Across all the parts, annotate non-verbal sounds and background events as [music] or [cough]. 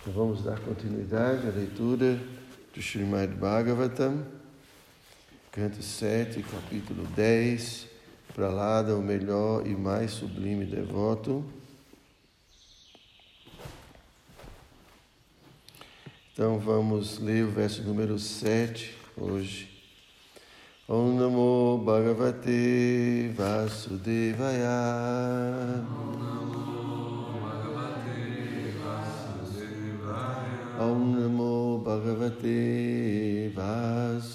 Então vamos dar continuidade à leitura do Srimad Bhagavatam, canto 7, capítulo 10, para lá o melhor e mais sublime devoto. Então vamos ler o verso número 7 hoje. Om Namo Bhagavate Vasudevaya. Om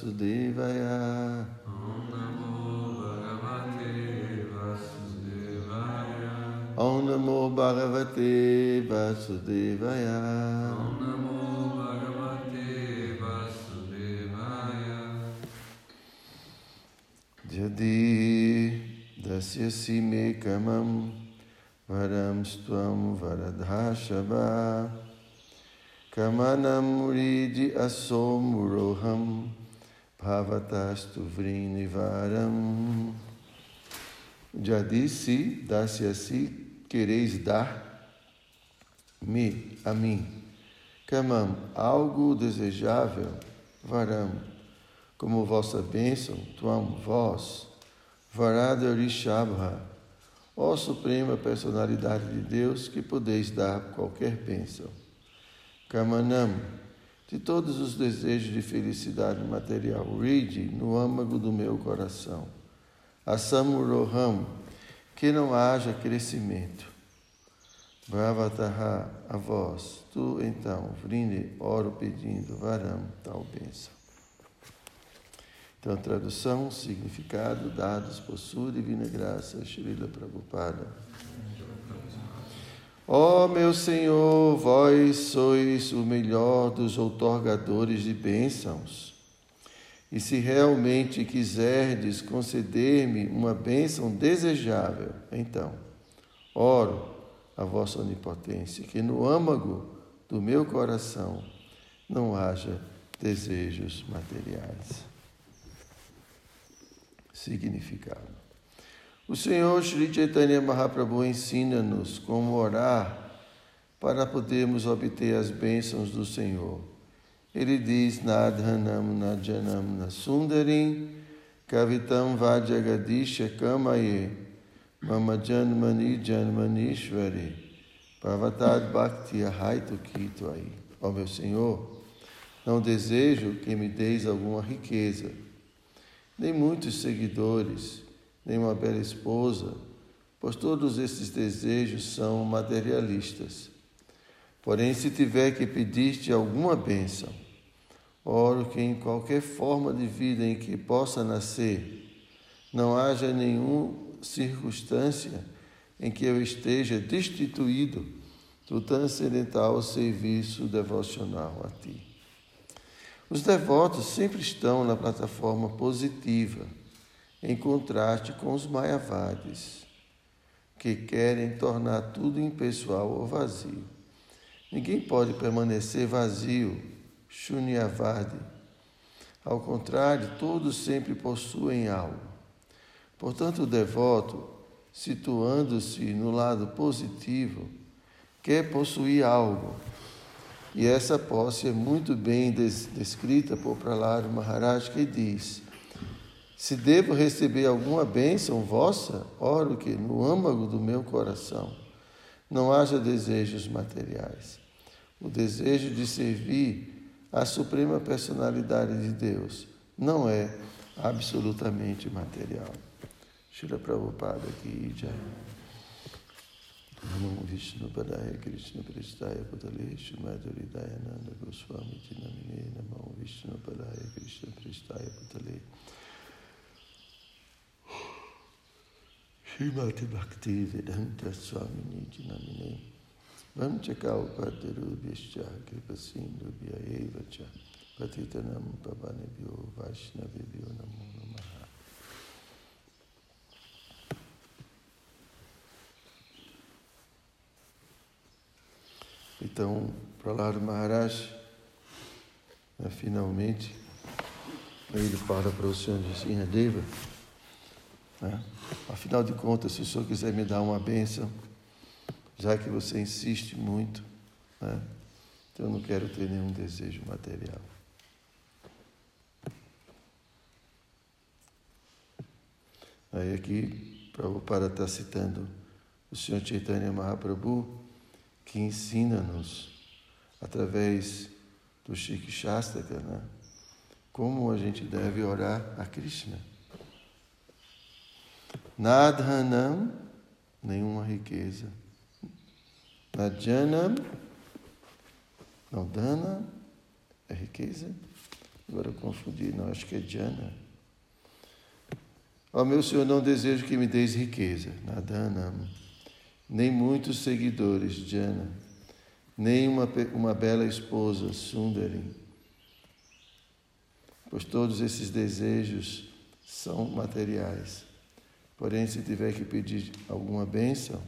Vasudevaya. Om Namo Bhagavate Vasudevaya. Om Namo Bhagavate Vasudevaya. Om Namo Bhagavate Vasudevaya. Jadi dasyasi me kamam varam stvam varadhashava kamanam ridi asom roham bhavatastu vrinivaram. Já disse, dá-se quereis dar-me a mim. Kamam, algo desejável, varam, como vossa bênção, tuam vós, Varada Rishabha, ó Suprema Personalidade de Deus, que podeis dar qualquer bênção. Kamanam, de todos os desejos de felicidade material, ride no âmago do meu coração. Asamuroham, que não haja crescimento. Bhavataha, a vós, tu então, vrine, oro pedindo, varam, tal bênção. Então, tradução, significado, dados por divina graça, Srila Prabhupada. Ó oh, meu Senhor, vós sois o melhor dos outorgadores de bênçãos. E se realmente quiserdes conceder-me uma bênção desejável, então, oro a vossa onipotência, que no âmago do meu coração não haja desejos materiais significado. O Senhor Sri Chaitanya Mahaprabhu ensina-nos como orar para podermos obter as bênçãos do Senhor. Ele diz: Nadhanam Najanam Nasundarim Kavitam Vajagadisha Kamaye Mama Janmani Janmanishvari Pavatad Bhakti Ahaitu Kito aí. Ó meu Senhor, não desejo que me deis alguma riqueza nem muitos seguidores, nem uma bela esposa, pois todos esses desejos são materialistas. Porém, se tiver que pedir-te alguma bênção, oro que em qualquer forma de vida em que possa nascer, não haja nenhuma circunstância em que eu esteja destituído do transcendental serviço devocional a ti. Os devotos sempre estão na plataforma positiva, em contraste com os mayavadis, que querem tornar tudo impessoal ou vazio. Ninguém pode permanecer vazio, shunyavadi. Ao contrário, todos sempre possuem algo. Portanto, o devoto, situando-se no lado positivo, quer possuir algo e essa posse é muito bem descrita por Prahlad Maharaj, que diz: Se devo receber alguma bênção vossa, oro que no âmago do meu coração não haja desejos materiais. O desejo de servir a suprema personalidade de Deus não é absolutamente material. Shira Prabhupada aqui, Jai. Namo Vishnu Padaya Krishna Pristaya Putale Shumaduri Dayananda Goswami Jinamine Namo Vishnu Padaya Krishna Pristaya Putale Srimati Bhakti Vedanta Swamini Jinamine. Vamchakaupatirubhyascha Kripasindu Vyayevacha Patitanam Pavanebhyo Vaishnavibhyo Namo Namaha. Então, Prahlad Maharaj, né, finalmente, ele fala para o Senhor Sinhadeva, né, afinal de contas, se o Senhor quiser me dar uma bênção, já que você insiste muito, né, Então eu não quero ter nenhum desejo material. Aí aqui, Prabhupada está citando o Senhor Chaitanya Mahaprabhu, que ensina-nos, através do Shik Shastaka, né, como a gente deve orar a Krishna. Nadhanam, nenhuma riqueza. Nadjanam, não, dana é riqueza. Agora eu confundi, não, acho que é jana. Ó oh, meu Senhor, não desejo que me deis riqueza, nadana, nem muitos seguidores, jana, nem uma, uma bela esposa, sundari, pois todos esses desejos são materiais. Porém, se tiver que pedir alguma bênção,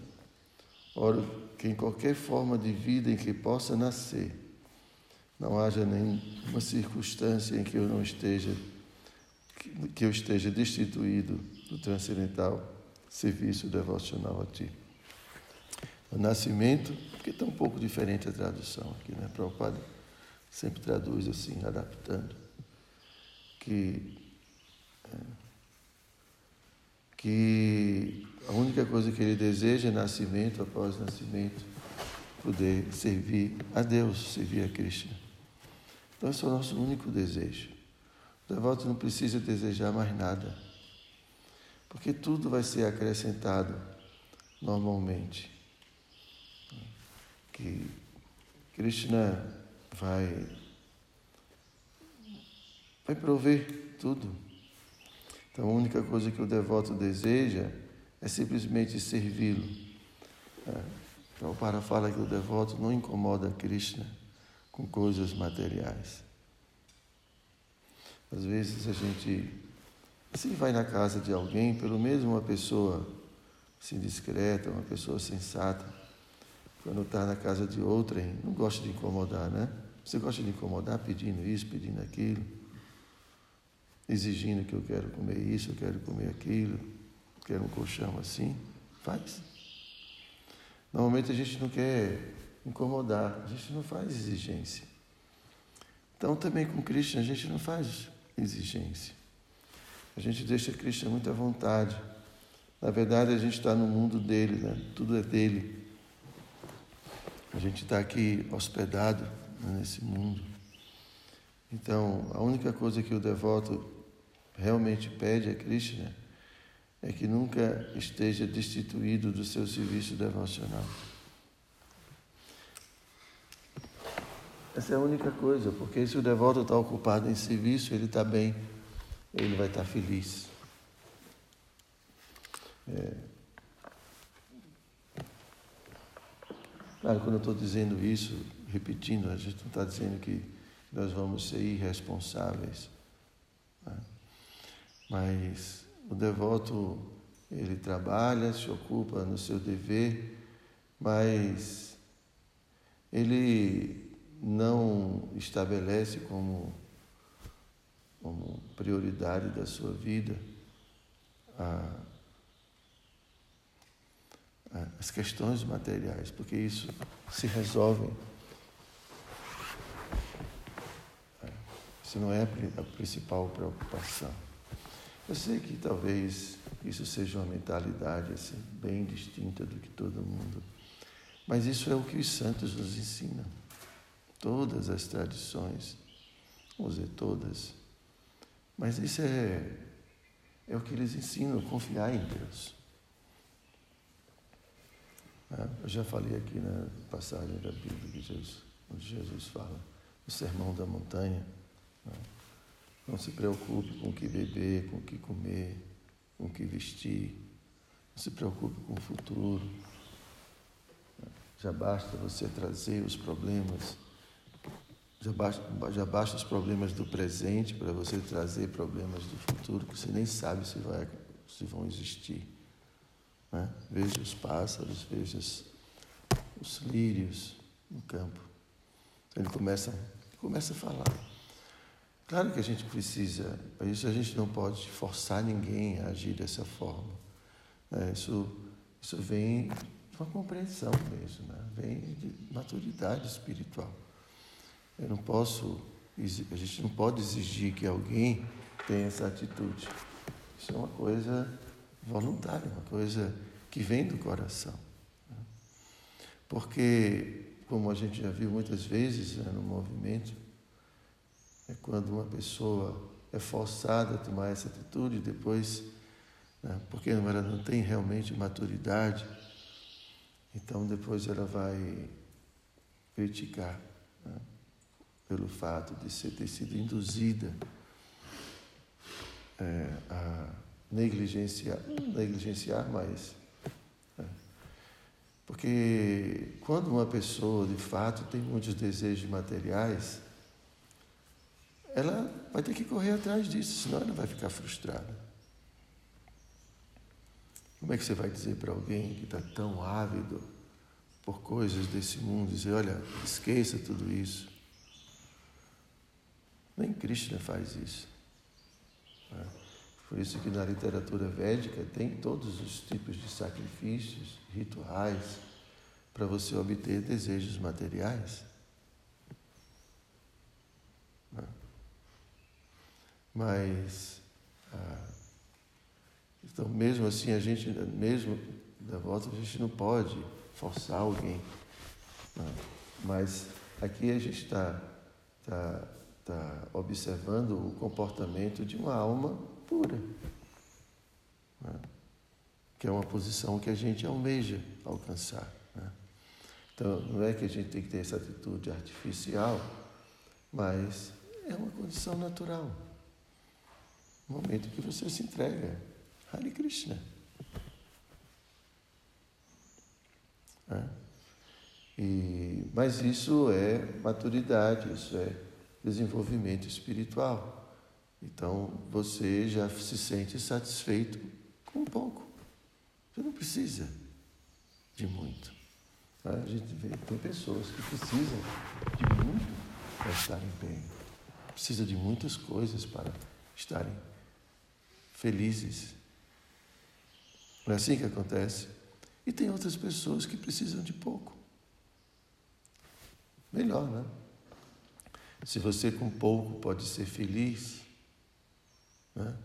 oro que em qualquer forma de vida em que possa nascer, não haja nenhuma circunstância em que eu não esteja que eu esteja destituído do transcendental serviço devocional a Ti. O nascimento, porque está um pouco diferente a tradução aqui, né? Prabhupada sempre traduz assim, adaptando, que, é, que a única coisa que ele deseja é nascimento, após nascimento, poder servir a Deus, servir a Krishna. Então, esse é o nosso único desejo. O devoto não precisa desejar mais nada, porque tudo vai ser acrescentado normalmente. Que Krishna vai, vai prover tudo. Então, a única coisa que o devoto deseja é simplesmente servi-lo. É, então, o Para fala que o devoto não incomoda Krishna com coisas materiais. Às vezes a gente, se vai na casa de alguém, pelo menos uma pessoa assim, discreta, uma pessoa sensata, quando está na casa de outrem, não gosta de incomodar, né? Você gosta de incomodar pedindo isso, pedindo aquilo, exigindo que eu quero comer isso, eu quero comer aquilo, quero um colchão assim? Faz. Normalmente a gente não quer incomodar, a gente não faz exigência. Então também com Cristo a gente não faz exigência. A gente deixa Cristo muito à vontade. Na verdade, a gente está no mundo dele, né? tudo é dele. A gente está aqui hospedado né, nesse mundo. Então, a única coisa que o devoto realmente pede a Krishna é que nunca esteja destituído do seu serviço devocional. Essa é a única coisa, porque se o devoto está ocupado em serviço, ele está bem, ele vai estar tá feliz. É... Claro, quando eu estou dizendo isso, repetindo, a gente não está dizendo que nós vamos ser irresponsáveis. Mas o devoto, ele trabalha, se ocupa no seu dever, mas ele não estabelece como, como prioridade da sua vida a, a, as questões materiais, porque isso se resolve. Isso não é a principal preocupação. Eu sei que talvez isso seja uma mentalidade assim, bem distinta do que todo mundo, mas isso é o que os santos nos ensinam todas as tradições, vamos dizer todas, mas isso é, é o que eles ensinam, confiar em Deus. Ah, eu já falei aqui na passagem da Bíblia que Jesus, onde Jesus fala, o sermão da montanha. Não se preocupe com o que beber, com o que comer, com o que vestir. Não se preocupe com o futuro. Já basta você trazer os problemas já basta, já basta os problemas do presente para você trazer problemas do futuro que você nem sabe se, vai, se vão existir. Né? Veja os pássaros, veja os lírios no campo. Ele começa, começa a falar. Claro que a gente precisa, isso a gente não pode forçar ninguém a agir dessa forma. Né? Isso, isso vem de uma compreensão mesmo, né? vem de maturidade espiritual. eu não posso, a gente não pode exigir que alguém tenha essa atitude. Isso é uma coisa voluntária, uma coisa que vem do coração. Né? Porque, como a gente já viu muitas vezes né, no movimento, quando uma pessoa é forçada a tomar essa atitude, depois, né, porque ela não tem realmente maturidade, então depois ela vai criticar né, pelo fato de ser, ter sido induzida é, a negligenciar, negligenciar, mas. É, porque quando uma pessoa de fato tem muitos desejos materiais, ela vai ter que correr atrás disso, senão ela vai ficar frustrada. Como é que você vai dizer para alguém que está tão ávido por coisas desse mundo, dizer, olha, esqueça tudo isso? Nem Krishna faz isso. Né? Por isso que na literatura védica tem todos os tipos de sacrifícios, rituais, para você obter desejos materiais. Mas, ah, então mesmo assim, a gente, mesmo da volta, a gente não pode forçar alguém. Né? Mas aqui a gente está tá, tá observando o comportamento de uma alma pura. Né? Que é uma posição que a gente almeja alcançar. Né? Então, não é que a gente tem que ter essa atitude artificial, mas é uma condição natural. O momento que você se entrega. Hare Krishna. É. E, mas isso é maturidade, isso é desenvolvimento espiritual. Então você já se sente satisfeito com pouco. Você não precisa de muito. É. A gente vê, tem pessoas que precisam de muito para estarem bem. Precisa de muitas coisas para estarem felizes. Não é assim que acontece? E tem outras pessoas que precisam de pouco. Melhor, né? Se você com pouco pode ser feliz, né?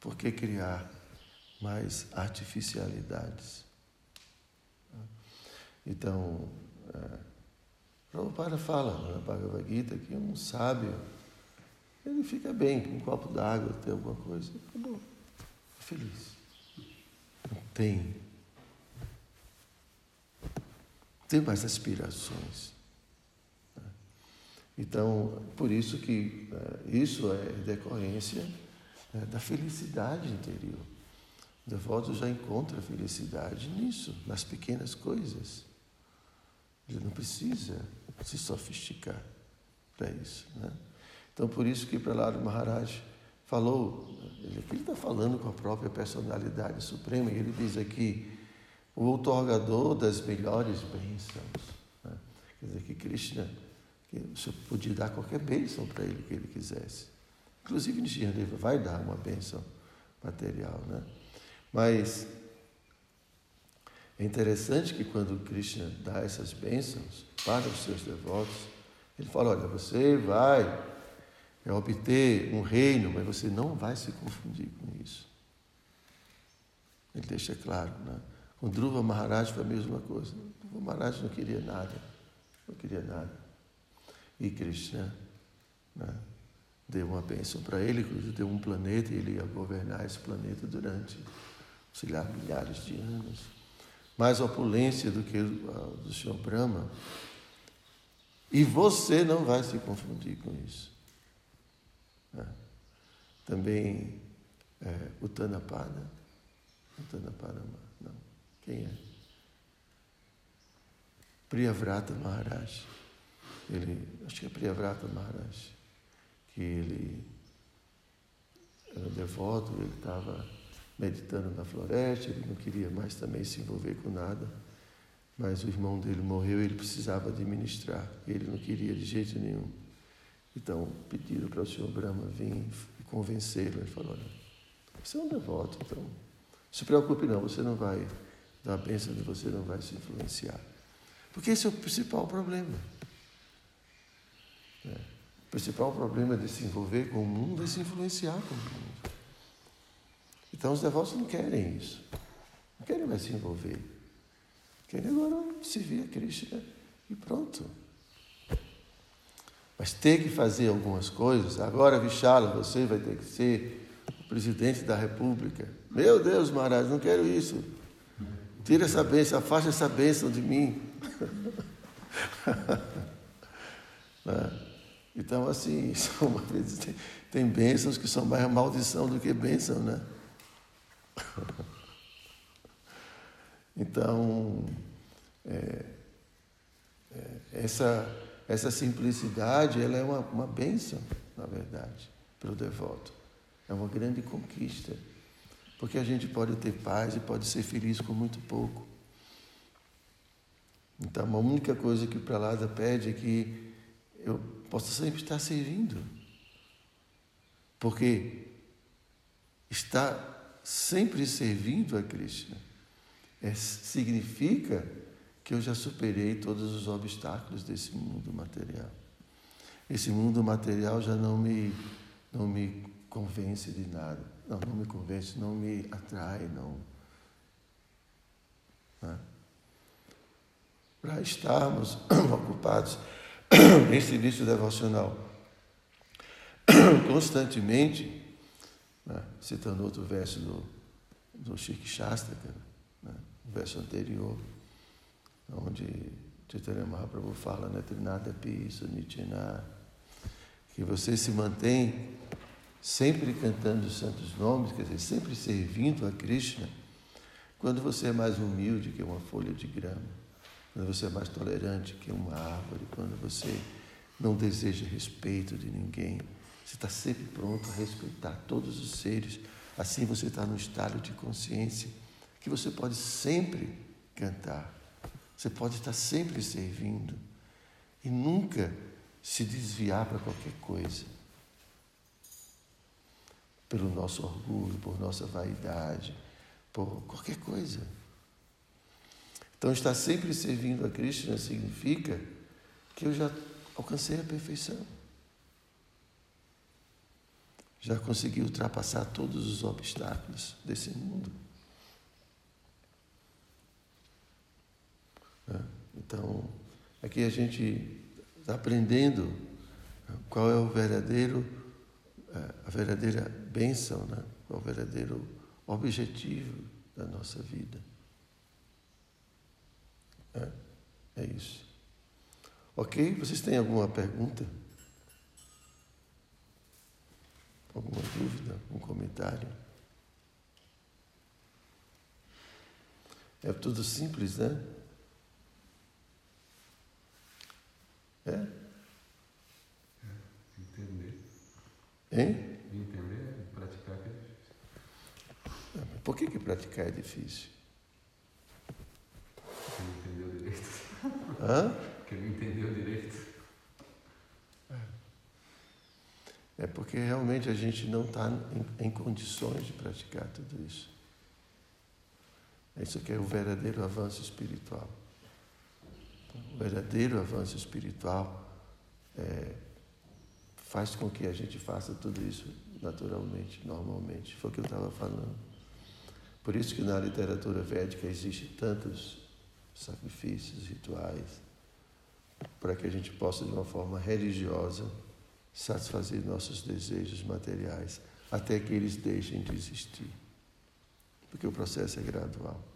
por que criar mais artificialidades? Então, é, Prabhupada fala na Bhagavad Gita que um sábio, ele fica bem com um copo d'água, tem alguma coisa, acabou, feliz tem. Tem mais aspirações. Então, por isso que eh, isso é decorrência né, da felicidade interior. O devoto já encontra felicidade nisso, nas pequenas coisas. Ele não precisa se sofisticar para isso. Né? Então, por isso que Prahlada Maharaj falou, ele está falando com a própria personalidade suprema, e ele diz aqui, o outorgador das melhores bênçãos. Né? Quer dizer, que Krishna que você podia dar qualquer bênção para ele que ele quisesse. Inclusive, Nishinadeva vai dar uma bênção material. Né? Mas é interessante que quando Krishna dá essas bênçãos para os seus devotos, ele fala: olha, você vai é obter um reino, mas você não vai se confundir com isso. Ele deixa claro, né? Com Dhruva Maharaj foi a mesma coisa. Dhruva Maharaj não queria nada, não queria nada. E Krishna né, deu uma bênção para ele, deu um planeta e ele ia governar esse planeta durante, sei lá, milhares de anos. Mais opulência do que o do Senhor Brahma. E você não vai se confundir com isso. Né? Também é, o Tanapada. Não. Quem é? Priyavrata Maharaj. Ele, acho que é Priyavrata Maharaj, que ele era devoto, ele estava meditando na floresta, ele não queria mais também se envolver com nada, mas o irmão dele morreu ele precisava administrar, ele não queria de jeito nenhum. Então pediram para o senhor Brahma vir e convencê-lo. Ele falou: Olha, você é um devoto, então se preocupe, não, você não vai dar a bênção de você não vai se influenciar. Porque esse é o principal problema. É. principal problema de se envolver com o mundo é se influenciar com o mundo. Então os devotos não querem isso. Não querem mais se envolver. Querem agora servir a Krishna e pronto. Mas ter que fazer algumas coisas. Agora, Vichala, você vai ter que ser o presidente da República. Meu Deus, Maharaj, não quero isso. Tira essa bênção, afasta essa bênção de mim. [laughs] Né? então, assim, [laughs] tem, tem bênçãos que são mais maldição do que bênção, né? [laughs] Então, é, é, essa, essa simplicidade ela é uma, uma bênção, na verdade, para o devoto. É uma grande conquista. Porque a gente pode ter paz e pode ser feliz com muito pouco. Então, a única coisa que o Pralada pede é que eu possa sempre estar servindo. Porque estar sempre servindo a Krishna é, significa que eu já superei todos os obstáculos desse mundo material. Esse mundo material já não me, não me convence de nada. Não, não me convence, não me atrai, não. Né? Para estarmos [clears throat] ocupados [clears throat] nesse serviço devocional [clears throat] constantemente, né? citando outro verso do, do Chique Shastaka, né? o verso anterior, onde Chaitanya Mahaprabhu fala, né? Trinada Pisa, Nityana, que você se mantém sempre cantando os santos nomes, quer dizer, sempre servindo a Krishna, quando você é mais humilde que uma folha de grama, quando você é mais tolerante que uma árvore, quando você não deseja respeito de ninguém, você está sempre pronto a respeitar todos os seres, assim você está no estado de consciência que você pode sempre cantar, você pode estar sempre servindo e nunca se desviar para qualquer coisa pelo nosso orgulho, por nossa vaidade, por qualquer coisa. Então, estar sempre servindo a Krishna significa que eu já alcancei a perfeição. Já consegui ultrapassar todos os obstáculos desse mundo. Né? Então, aqui a gente está aprendendo qual é o verdadeiro é, a verdadeira bênção, né? o verdadeiro objetivo da nossa vida. É, é isso. Ok? Vocês têm alguma pergunta? Alguma dúvida? Um comentário? É tudo simples, né? É? Hein? Entender praticar que é difícil. Por que, que praticar é difícil? Porque não entendeu direito. [laughs] Hã? Porque não entendeu direito. É porque realmente a gente não está em, em, condições de praticar tudo isso. Isso aqui é o verdadeiro avanço espiritual. Verdadeiro avanço espiritual é faz com que a gente faça tudo isso naturalmente, normalmente. Foi o que eu estava falando. Por isso que na literatura védica existe tantos sacrifícios, rituais, para que a gente possa, de uma forma religiosa, satisfazer nossos desejos materiais, até que eles deixem de existir. Porque o processo é gradual.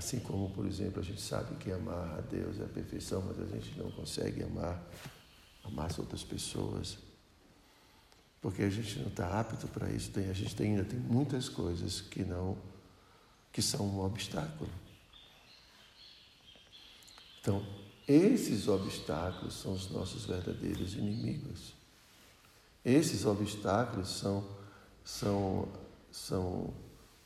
Assim como, por exemplo, a gente sabe que amar a Deus é a perfeição, mas a gente não consegue amar amar as outras pessoas, porque a gente não está apto para isso. Tem, a gente tem, ainda tem muitas coisas que não, que são um obstáculo. Então, esses obstáculos são os nossos verdadeiros inimigos. Esses obstáculos são, são, são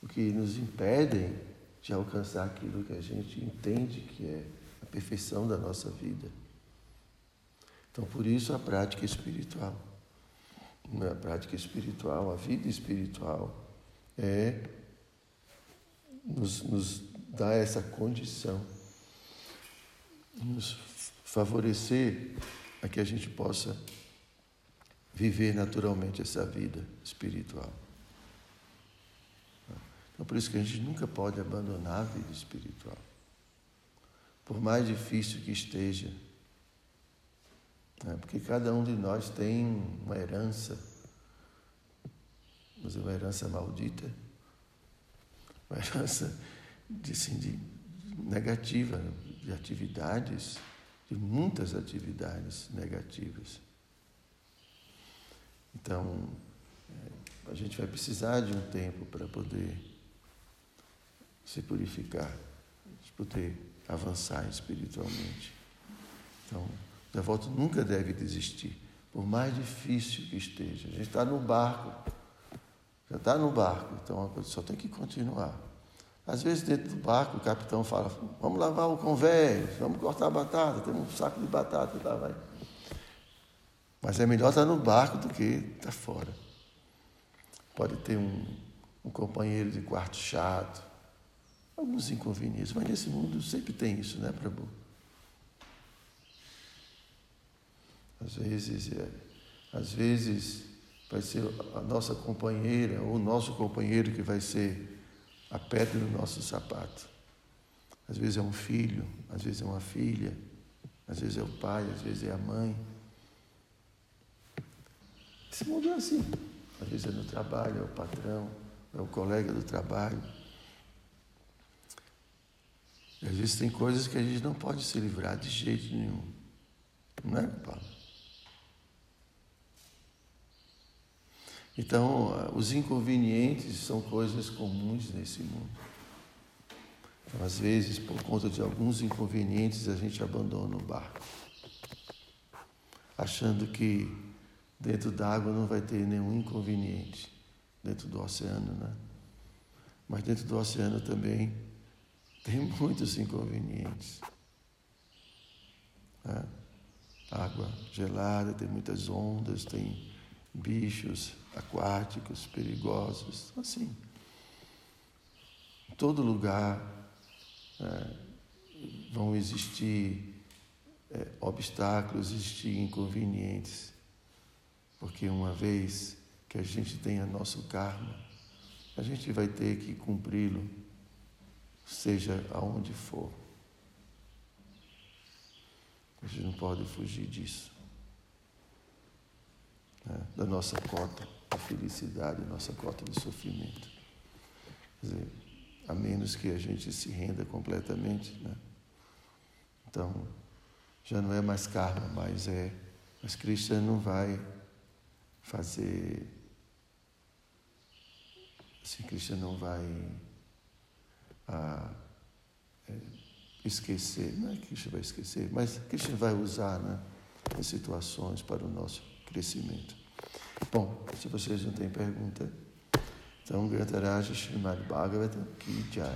o que nos impedem de alcançar aquilo que a gente entende que é a perfeição da nossa vida. Então, por isso a prática espiritual. A prática espiritual, a vida espiritual é nos, nos dar essa condição, nos favorecer a que a gente possa viver naturalmente essa vida espiritual. Então, por isso que a gente nunca pode abandonar a vida espiritual. Por mais difícil que esteja, né? porque cada um de nós tem uma herança, mas é uma herança maldita, uma herança de, assim, de negativa, de atividades, de muitas atividades negativas. Então, é, a gente vai precisar de um tempo para poder se purificar, poder avançar espiritualmente. Então, o devoto nunca deve desistir, por mais difícil que esteja. A gente está no barco, já está no barco, então só tem que continuar. Às vezes, dentro do barco, o capitão fala: Vamos lavar o convés, vamos cortar a batata, tem um saco de batata, tá, vai. Mas é melhor estar no barco do que estar fora. Pode ter um, um companheiro de quarto chato, alguns inconvenientes, mas nesse mundo sempre tem isso, né, Prabhu? Às vezes, é, às vezes vai ser a nossa companheira ou o nosso companheiro que vai ser a pedra do nosso sapato. Às vezes é um filho, às vezes é uma filha, às vezes é o pai, às vezes é a mãe. Esse mundo é assim. Às vezes é no trabalho, é o patrão, é o colega do trabalho. E às vezes tem coisas que a gente não pode se livrar de jeito nenhum. Não é, Paulo? Então, os inconvenientes são coisas comuns nesse mundo. Então, às vezes, por conta de alguns inconvenientes, a gente abandona o barco, achando que Dentro d'água não vai ter nenhum inconveniente, dentro do oceano, né? Mas dentro do oceano também tem muitos inconvenientes. Né? Água gelada, tem muitas ondas, tem bichos aquáticos perigosos, assim. Em todo lugar é, vão existir é, obstáculos, existir inconvenientes. Porque uma vez que a gente tenha nosso karma, a gente vai ter que cumpri-lo, seja aonde for. A gente não pode fugir disso. Né? Da nossa cota de felicidade, nossa cota de sofrimento. Quer dizer, a menos que a gente se renda completamente. Né? Então, já não é mais karma, mas é. Mas Krishna não vai fazer. Assim, Krishna não vai é, esquecer, não é que Krishna vai esquecer, mas Krishna vai usar né, situações para o nosso crescimento. Bom, se vocês não têm pergunta, então Grataraja Srimad Bhagavatam Ki Jai.